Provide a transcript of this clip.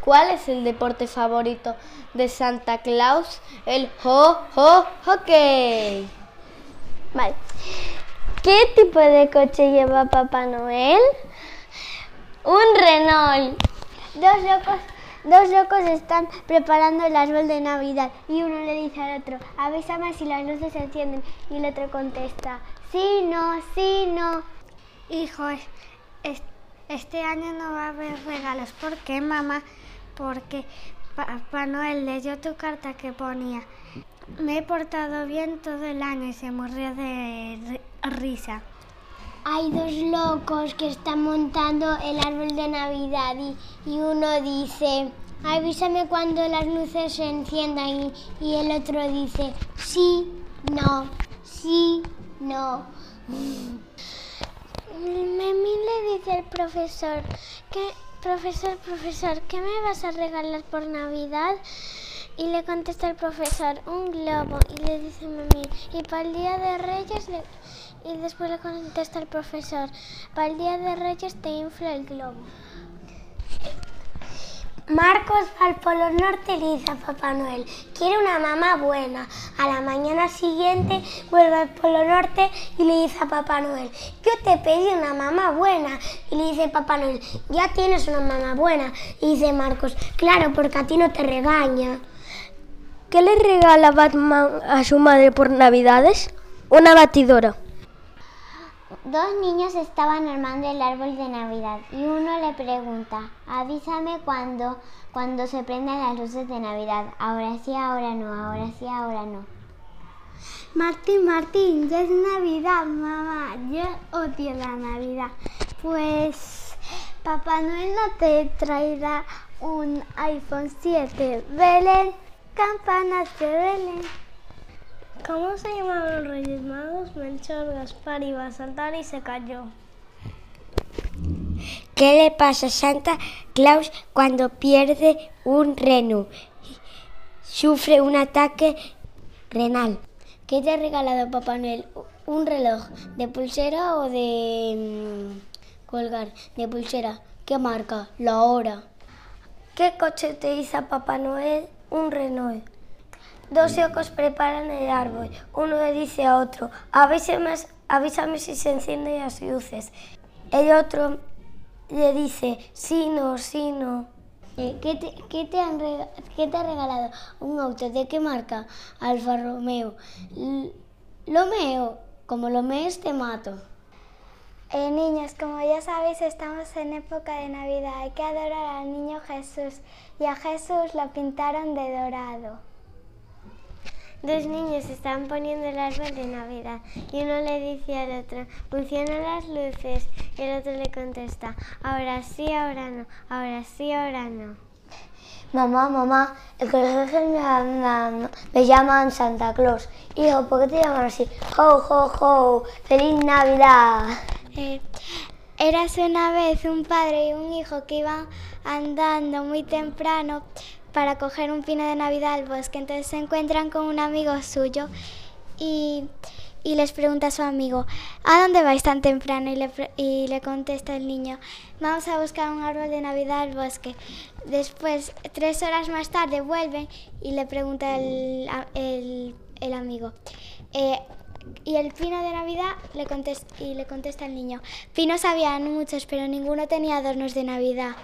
¿Cuál es el deporte favorito de Santa Claus? El ho, ho, hockey. Vale. ¿Qué tipo de coche lleva Papá Noel? Un Renault. Dos locos, dos locos están preparando el árbol de Navidad y uno le dice al otro, avísame si las luces se encienden y el otro contesta, sí, no, sí, no. Hijo, este año no va a haber regalos. ¿Por qué, mamá? Porque Papá Noel leyó tu carta que ponía, me he portado bien todo el año y se murió de risa. Hay dos locos que están montando el árbol de Navidad y, uno dice, avísame cuando las luces se enciendan y, y el otro dice, sí, no, sí, no. Memín le dice al profesor, que, profesor, profesor, ¿qué me vas a regalar por Navidad? Y le contesta el profesor, un globo. Y le dice Memín, y para el Día de Reyes le y después le contesta el profesor, para el día de Reyes te infla el globo. Marcos va al Polo Norte y le dice a Papá Noel, quiere una mamá buena. A la mañana siguiente vuelve al Polo Norte y le dice a Papá Noel, yo te pedí una mamá buena. Y le dice Papá Noel, ya tienes una mamá buena. Y dice Marcos, claro, porque a ti no te regaña. ¿Qué le regala Batman a su madre por Navidades? Una batidora. Dos niños estaban armando el árbol de Navidad y uno le pregunta, avísame cuando, cuando se prendan las luces de Navidad. Ahora sí, ahora no, ahora sí, ahora no. Martín, Martín, ya es Navidad, mamá. Yo odio la Navidad. Pues Papá Noel no te traerá un iPhone 7. Belén, campanas de Belén. ¿Cómo se llamaban los Reyes Magos? Melchor, Gaspar iba a saltar y se cayó. ¿Qué le pasa a Santa Claus cuando pierde un reno? Sufre un ataque renal. ¿Qué te ha regalado Papá Noel? ¿Un reloj de pulsera o de mm, colgar? De pulsera. ¿Qué marca? La hora. ¿Qué coche te hizo Papá Noel? Un Renault. Dos locos preparan el árbol. Uno le dice a otro, avísame, avísame si se encienden las luces. El otro le dice, sí, no, sí, no. Eh, ¿Qué te, qué te, han ¿Qué te ha regalado? Un auto. ¿De qué marca? Alfa Romeo. Lo meo. Como lo mees, te mato. Eh, niños, como ya sabéis, estamos en época de Navidad. Hay que adorar al niño Jesús. Y a Jesús lo pintaron de dorado. Dos niños estaban poniendo el árbol de Navidad y uno le dice al otro, funcionan las luces y el otro le contesta, ahora sí, ahora no, ahora sí, ahora no. Mamá, mamá, el colegio me, me llaman Santa Claus. Hijo, ¿por qué te llaman así? ¡Ho, ho, ho! ¡Feliz Navidad! Eh, eras una vez un padre y un hijo que iban andando muy temprano para coger un pino de Navidad al bosque. Entonces se encuentran con un amigo suyo y, les pregunta a su amigo, ¿a dónde vais tan temprano? Y le, y le contesta el niño, vamos a buscar un árbol de Navidad al bosque. Después, tres horas más tarde, vuelven y le pregunta el, el, amigo, eh, ¿y el pino de Navidad? Le contesta, y le contesta el niño, pinos habían muchos, pero ninguno tenía adornos de Navidad.